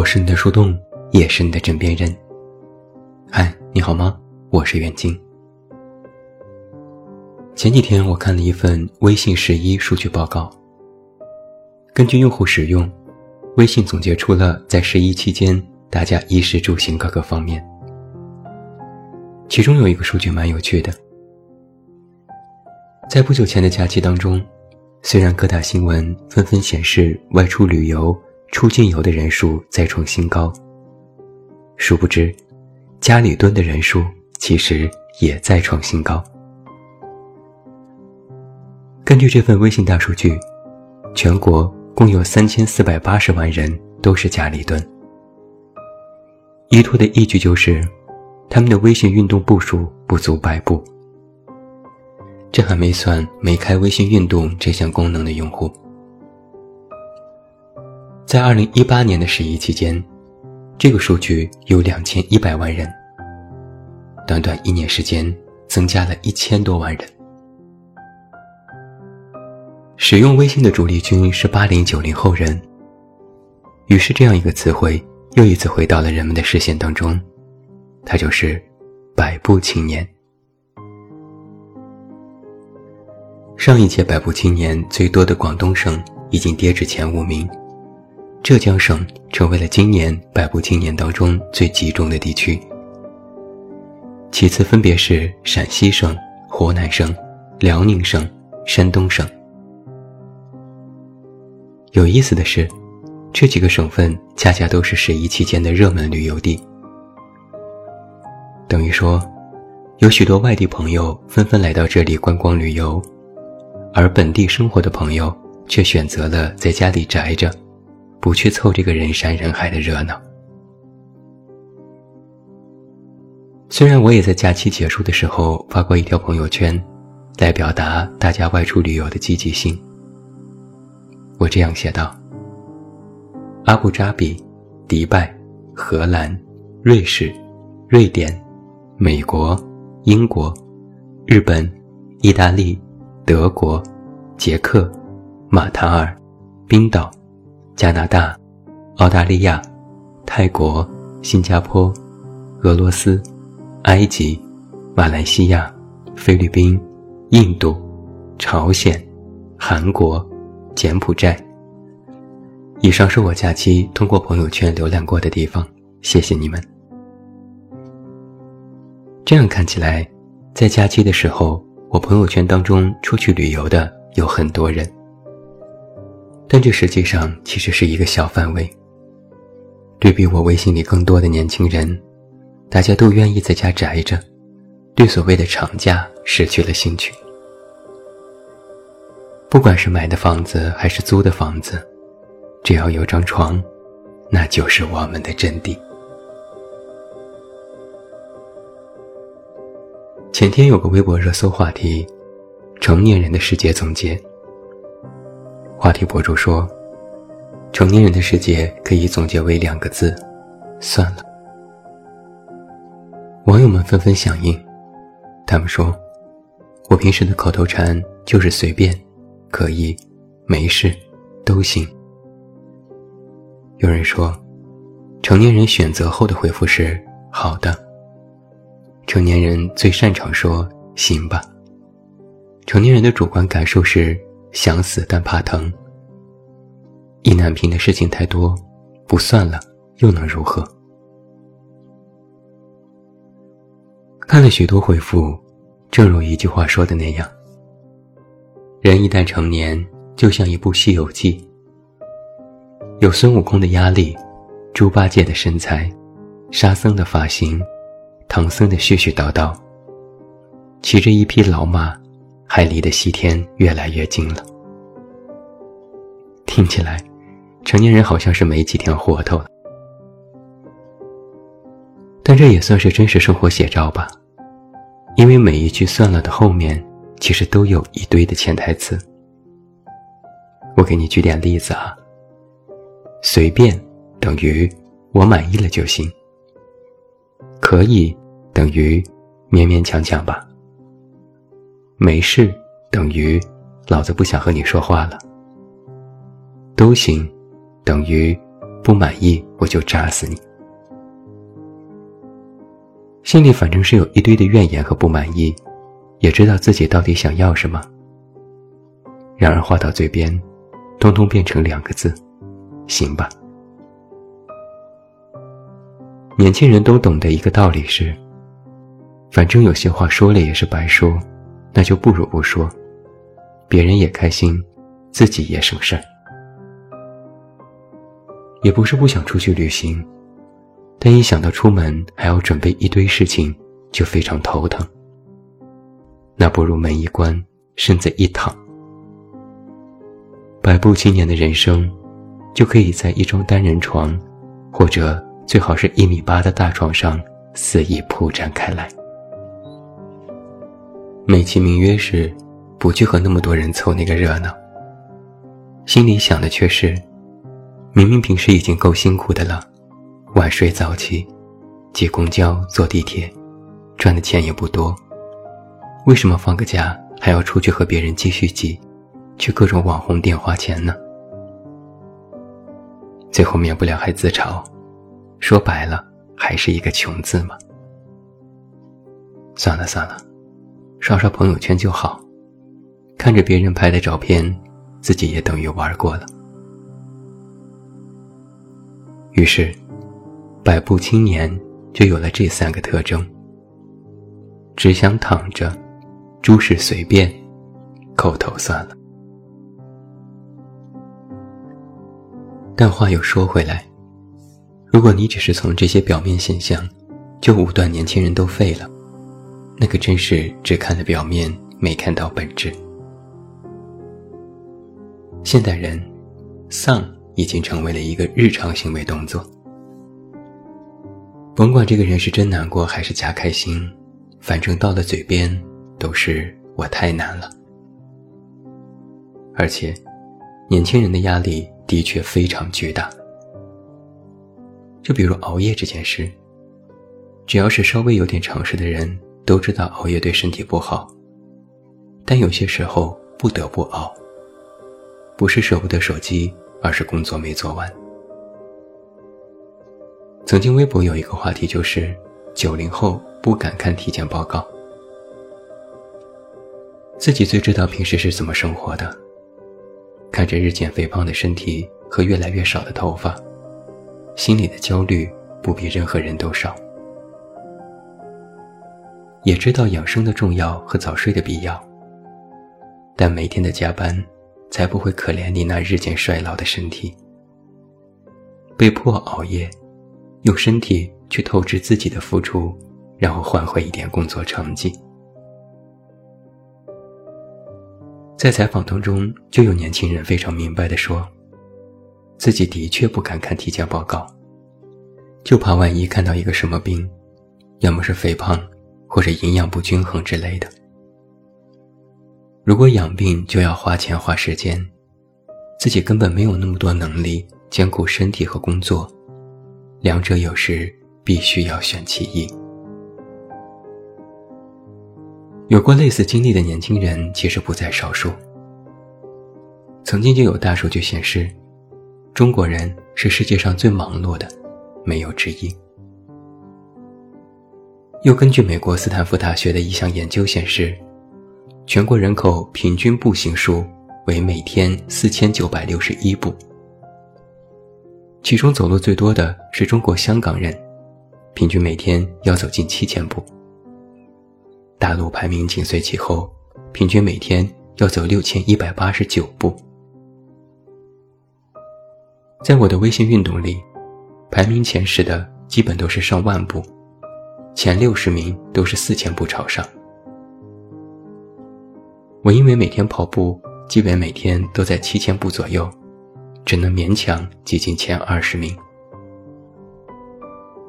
我是你的树洞，也是你的枕边人。嗨，你好吗？我是远近。前几天我看了一份微信十一数据报告，根据用户使用，微信总结出了在十一期间大家衣食住行各个方面。其中有一个数据蛮有趣的，在不久前的假期当中，虽然各大新闻纷纷显示外出旅游。出境游的人数再创新高。殊不知，家里蹲的人数其实也在创新高。根据这份微信大数据，全国共有三千四百八十万人都是家里蹲。依托的依据就是，他们的微信运动步数不足百步。这还没算没开微信运动这项功能的用户。在二零一八年的十一期间，这个数据有两千一百万人。短短一年时间，增加了一千多万人。使用微信的主力军是八零九零后人。于是，这样一个词汇又一次回到了人们的视线当中，它就是“百步青年”。上一届百步青年最多的广东省已经跌至前五名。浙江省成为了今年百步青年当中最集中的地区，其次分别是陕西省、湖南省、辽宁省、山东省。有意思的是，这几个省份恰恰都是十一期间的热门旅游地，等于说，有许多外地朋友纷纷来到这里观光旅游，而本地生活的朋友却选择了在家里宅着。不去凑这个人山人海的热闹。虽然我也在假期结束的时候发过一条朋友圈，来表达大家外出旅游的积极性。我这样写道：阿布扎比、迪拜、荷兰、瑞士、瑞典、美国、英国、日本、意大利、德国、捷克、马塔尔、冰岛。加拿大、澳大利亚、泰国、新加坡、俄罗斯、埃及、马来西亚、菲律宾、印度、朝鲜、韩国、柬埔寨。以上是我假期通过朋友圈浏览过的地方，谢谢你们。这样看起来，在假期的时候，我朋友圈当中出去旅游的有很多人。但这实际上其实是一个小范围。对比我微信里更多的年轻人，大家都愿意在家宅着，对所谓的长假失去了兴趣。不管是买的房子还是租的房子，只要有张床，那就是我们的阵地。前天有个微博热搜话题：成年人的世界总结。话题博主说：“成年人的世界可以总结为两个字，算了。”网友们纷纷响应，他们说：“我平时的口头禅就是随便，可以，没事，都行。”有人说：“成年人选择后的回复是好的。”成年人最擅长说“行吧”。成年人的主观感受是。想死但怕疼，意难平的事情太多，不算了又能如何？看了许多回复，正如一句话说的那样：人一旦成年，就像一部《西游记》，有孙悟空的压力，猪八戒的身材，沙僧的发型，唐僧的絮絮叨叨，骑着一匹老马。还离得西天越来越近了。听起来，成年人好像是没几天活头了。但这也算是真实生活写照吧，因为每一句“算了”的后面，其实都有一堆的潜台词。我给你举点例子啊。随便等于我满意了就行。可以等于勉勉强强吧。没事，等于老子不想和你说话了。都行，等于不满意我就扎死你。心里反正是有一堆的怨言和不满意，也知道自己到底想要什么。然而话到嘴边，通通变成两个字：行吧。年轻人都懂得一个道理是：反正有些话说了也是白说，那就不如不说，别人也开心，自己也省事儿。也不是不想出去旅行，但一想到出门还要准备一堆事情，就非常头疼。那不如门一关，身子一躺，百步青年的人生，就可以在一张单人床，或者最好是一米八的大床上肆意铺展开来。美其名曰是，不去和那么多人凑那个热闹，心里想的却是。明明平时已经够辛苦的了，晚睡早起，挤公交、坐地铁，赚的钱也不多，为什么放个假还要出去和别人继续挤，去各种网红店花钱呢？最后免不了还自嘲，说白了还是一个穷字嘛。算了算了，刷刷朋友圈就好，看着别人拍的照片，自己也等于玩过了。于是，百步青年就有了这三个特征：只想躺着，诸事随便，口头算了。但话又说回来，如果你只是从这些表面现象就武断年轻人都废了，那可真是只看了表面，没看到本质。现代人，丧。已经成为了一个日常行为动作。甭管这个人是真难过还是假开心，反正到了嘴边都是我太难了。而且，年轻人的压力的确非常巨大。就比如熬夜这件事，只要是稍微有点常识的人都知道熬夜对身体不好，但有些时候不得不熬，不是舍不得手机。而是工作没做完。曾经微博有一个话题，就是九零后不敢看体检报告。自己最知道平时是怎么生活的，看着日渐肥胖的身体和越来越少的头发，心里的焦虑不比任何人都少。也知道养生的重要和早睡的必要，但每天的加班。才不会可怜你那日渐衰老的身体，被迫熬夜，用身体去透支自己的付出，然后换回一点工作成绩。在采访当中，就有年轻人非常明白的说，自己的确不敢看体检报告，就怕万一看到一个什么病，要么是肥胖，或者营养不均衡之类的。如果养病就要花钱花时间，自己根本没有那么多能力兼顾身体和工作，两者有时必须要选其一。有过类似经历的年轻人其实不在少数。曾经就有大数据显示，中国人是世界上最忙碌的，没有之一。又根据美国斯坦福大学的一项研究显示。全国人口平均步行数为每天四千九百六十一步，其中走路最多的是中国香港人，平均每天要走近七千步。大陆排名紧随其后，平均每天要走六千一百八十九步。在我的微信运动里，排名前十的基本都是上万步，前六十名都是四千步朝上。我因为每天跑步，基本每天都在七千步左右，只能勉强挤进前二十名。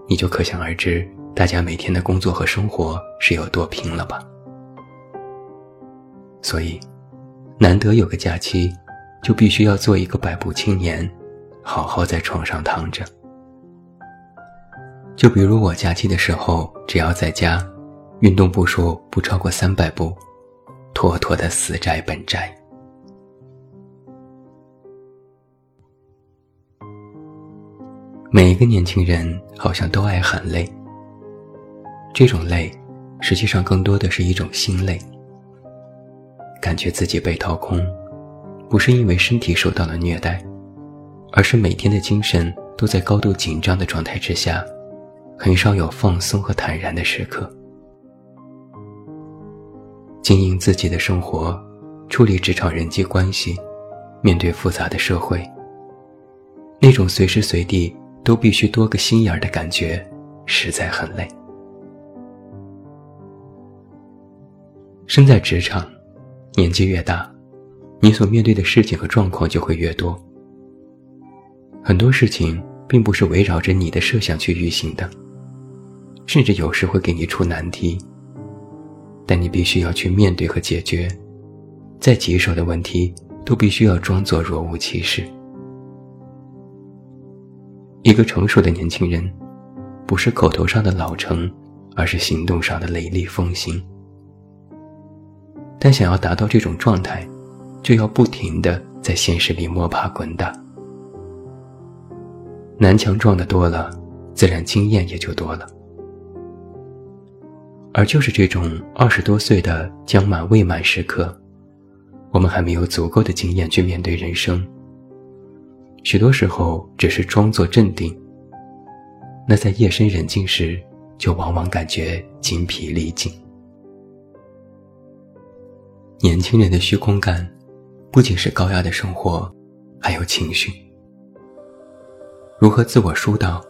你就可想而知，大家每天的工作和生活是有多拼了吧？所以，难得有个假期，就必须要做一个百步青年，好好在床上躺着。就比如我假期的时候，只要在家，运动步数不超过三百步。妥妥的死宅本宅。每一个年轻人好像都爱喊累，这种累，实际上更多的是一种心累，感觉自己被掏空，不是因为身体受到了虐待，而是每天的精神都在高度紧张的状态之下，很少有放松和坦然的时刻。经营自己的生活，处理职场人际关系，面对复杂的社会，那种随时随地。都必须多个心眼儿的感觉，实在很累。身在职场，年纪越大，你所面对的事情和状况就会越多。很多事情并不是围绕着你的设想去运行的，甚至有时会给你出难题。但你必须要去面对和解决，再棘手的问题都必须要装作若无其事。一个成熟的年轻人，不是口头上的老成，而是行动上的雷厉风行。但想要达到这种状态，就要不停的在现实里摸爬滚打。南墙撞的多了，自然经验也就多了。而就是这种二十多岁的将满未满时刻，我们还没有足够的经验去面对人生。许多时候只是装作镇定，那在夜深人静时，就往往感觉精疲力尽。年轻人的虚空感，不仅是高压的生活，还有情绪。如何自我疏导？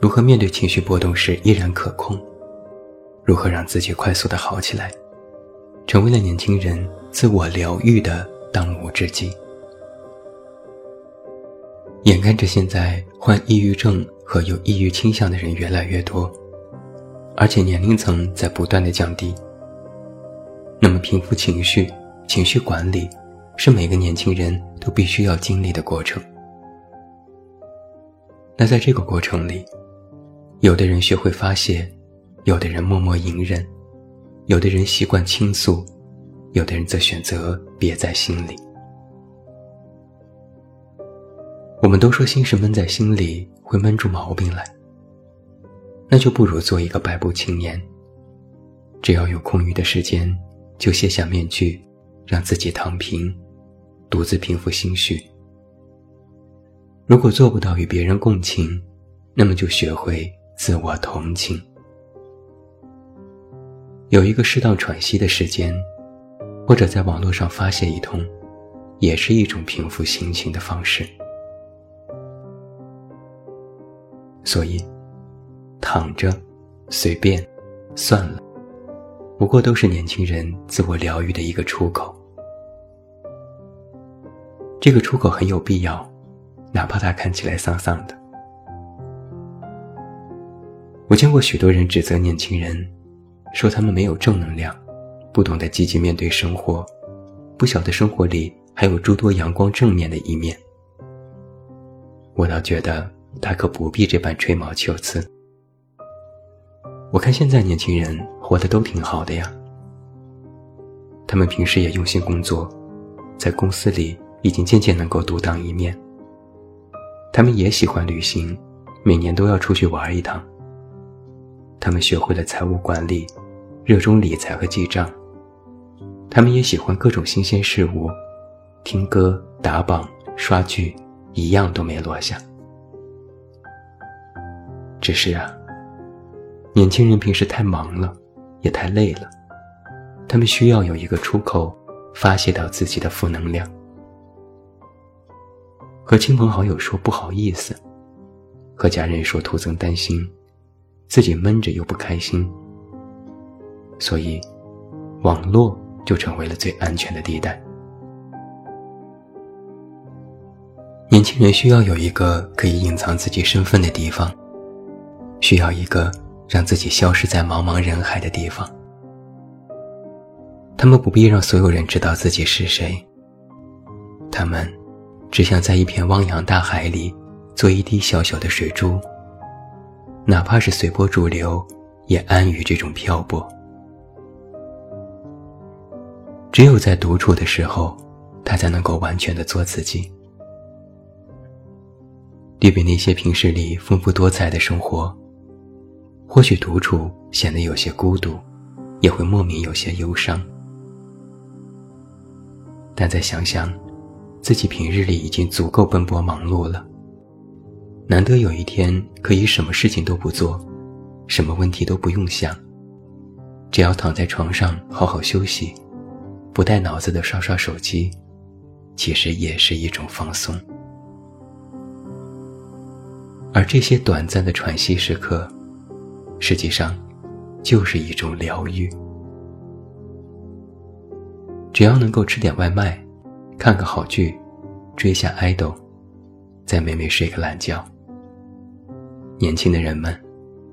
如何面对情绪波动时依然可控？如何让自己快速的好起来？成为了年轻人自我疗愈的当务之急。眼看着现在患抑郁症和有抑郁倾向的人越来越多，而且年龄层在不断的降低。那么，平复情绪、情绪管理，是每个年轻人都必须要经历的过程。那在这个过程里，有的人学会发泄，有的人默默隐忍，有的人习惯倾诉，有的人则选择憋在心里。我们都说心事闷在心里会闷出毛病来，那就不如做一个百步青年。只要有空余的时间，就卸下面具，让自己躺平，独自平复心绪。如果做不到与别人共情，那么就学会自我同情。有一个适当喘息的时间，或者在网络上发泄一通，也是一种平复心情的方式。所以，躺着，随便，算了，不过都是年轻人自我疗愈的一个出口。这个出口很有必要，哪怕他看起来丧丧的。我见过许多人指责年轻人，说他们没有正能量，不懂得积极面对生活，不晓得生活里还有诸多阳光正面的一面。我倒觉得。大可不必这般吹毛求疵。我看现在年轻人活得都挺好的呀，他们平时也用心工作，在公司里已经渐渐能够独当一面。他们也喜欢旅行，每年都要出去玩一趟。他们学会了财务管理，热衷理财和记账。他们也喜欢各种新鲜事物，听歌、打榜、刷剧，一样都没落下。只是啊，年轻人平时太忙了，也太累了，他们需要有一个出口，发泄掉自己的负能量。和亲朋好友说不好意思，和家人说徒增担心，自己闷着又不开心，所以，网络就成为了最安全的地带。年轻人需要有一个可以隐藏自己身份的地方。需要一个让自己消失在茫茫人海的地方。他们不必让所有人知道自己是谁。他们只想在一片汪洋大海里做一滴小小的水珠，哪怕是随波逐流，也安于这种漂泊。只有在独处的时候，他才能够完全的做自己。对比那些平时里丰富多彩的生活，或许独处显得有些孤独，也会莫名有些忧伤。但再想想，自己平日里已经足够奔波忙碌了，难得有一天可以什么事情都不做，什么问题都不用想，只要躺在床上好好休息，不带脑子的刷刷手机，其实也是一种放松。而这些短暂的喘息时刻，实际上就是一种疗愈。只要能够吃点外卖，看个好剧，追下爱豆，再美美睡个懒觉，年轻的人们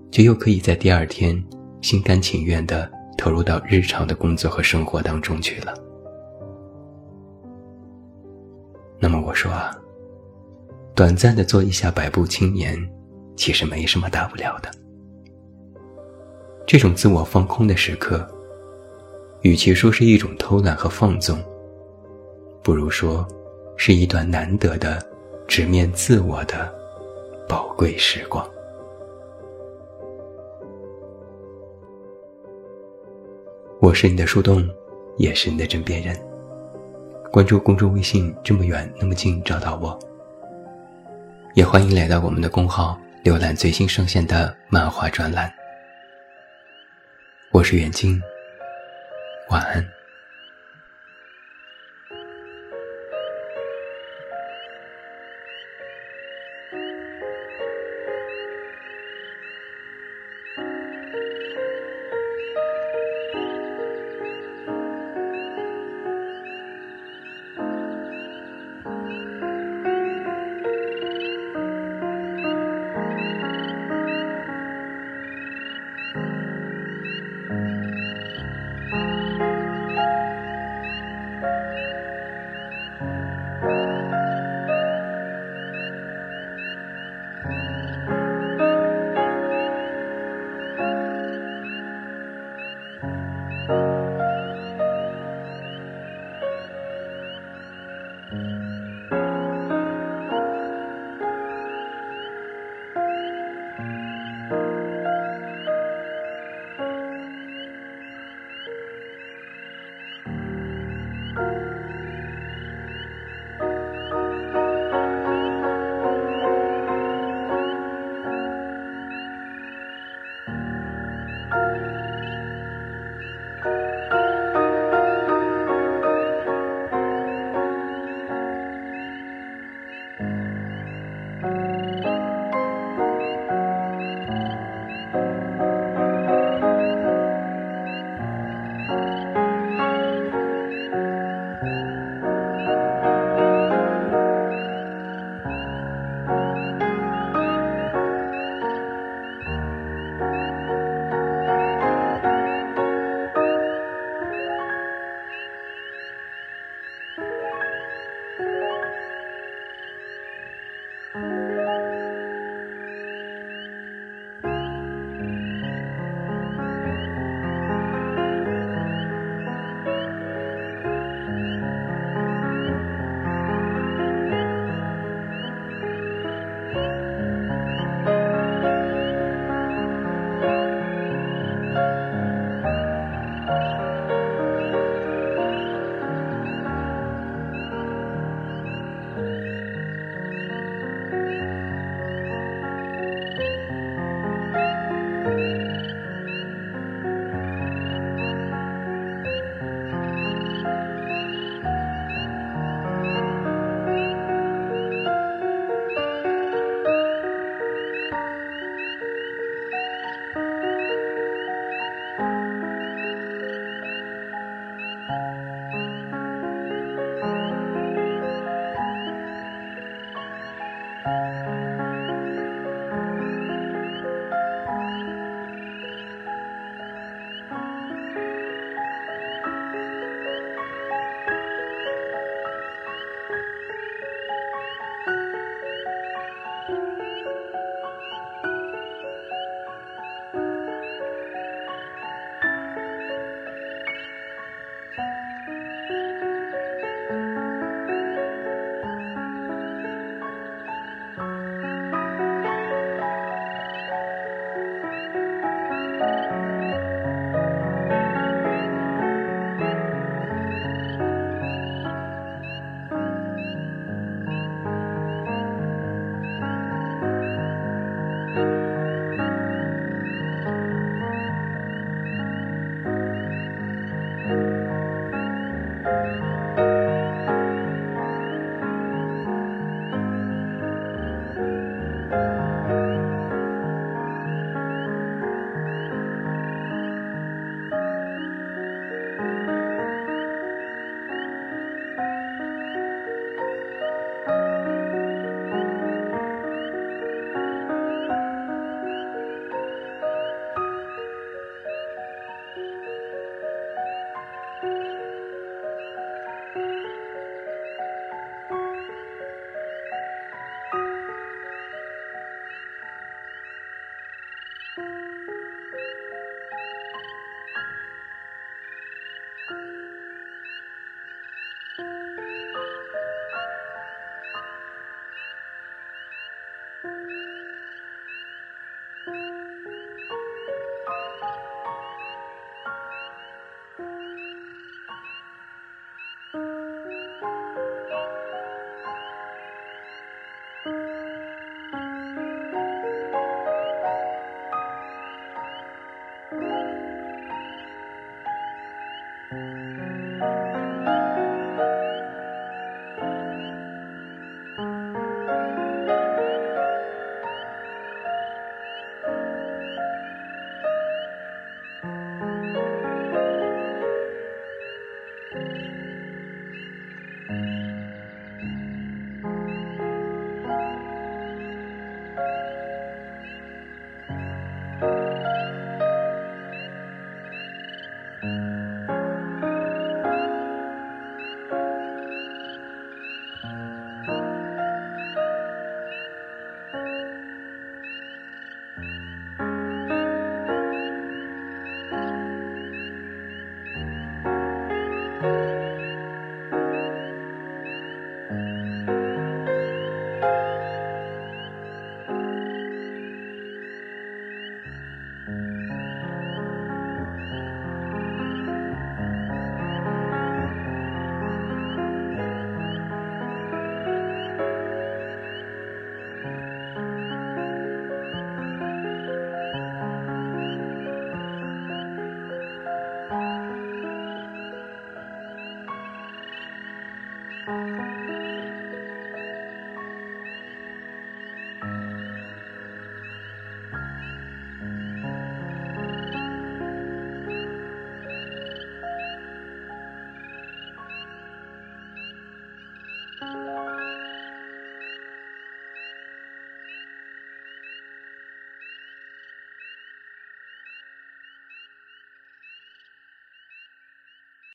就又可以在第二天心甘情愿的投入到日常的工作和生活当中去了。那么我说啊。短暂的做一下百步青年，其实没什么大不了的。这种自我放空的时刻，与其说是一种偷懒和放纵，不如说是一段难得的直面自我的宝贵时光。我是你的树洞，也是你的枕边人。关注公众微信，这么远那么近，找到我。也欢迎来到我们的公号，浏览最新上线的漫画专栏。我是袁静，晚安。